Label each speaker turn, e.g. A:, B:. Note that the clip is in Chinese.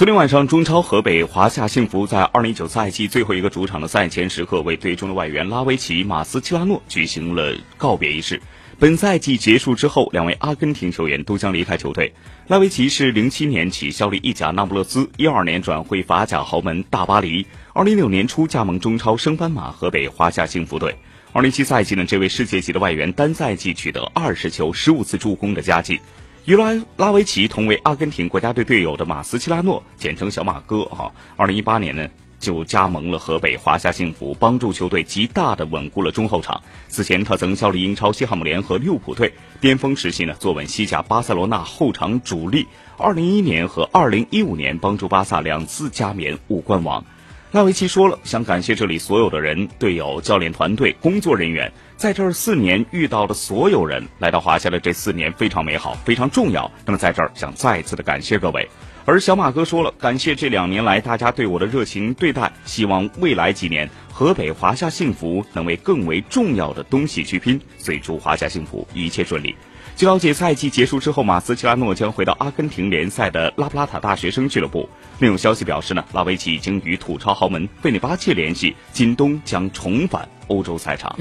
A: 昨天晚上，中超河北华夏幸福在二零一九赛季最后一个主场的赛前时刻，为队中的外援拉维奇、马斯切拉诺举行了告别仪式。本赛季结束之后，两位阿根廷球员都将离开球队。拉维奇是零七年起效力意甲那不勒斯，一二年转会法甲豪门大巴黎，二零一六年初加盟中超升班马河北华夏幸福队。二零七赛季呢，这位世界级的外援单赛季取得二十球、十五次助攻的佳绩。与拉拉维奇同为阿根廷国家队队友的马斯切拉诺，简称小马哥哈，二零一八年呢就加盟了河北华夏幸福，帮助球队极大的稳固了中后场。此前他曾效力英超西汉姆联和利物浦队，巅峰时期呢坐稳西甲巴塞罗那后场主力。二零一一年和二零一五年帮助巴萨两次加冕五冠王。拉维奇说了，想感谢这里所有的人、队友、教练团队、工作人员，在这儿四年遇到的所有人，来到华夏的这四年非常美好，非常重要。那么在这儿想再次的感谢各位。而小马哥说了，感谢这两年来大家对我的热情对待，希望未来几年河北华夏幸福能为更为重要的东西去拼，所以祝华夏幸福一切顺利。据了解，赛季结束之后，马斯切拉诺将回到阿根廷联赛的拉普拉塔大学生俱乐部。另有消息表示呢，拉维奇已经与土超豪门费内巴切联系，今冬将重返欧洲赛场。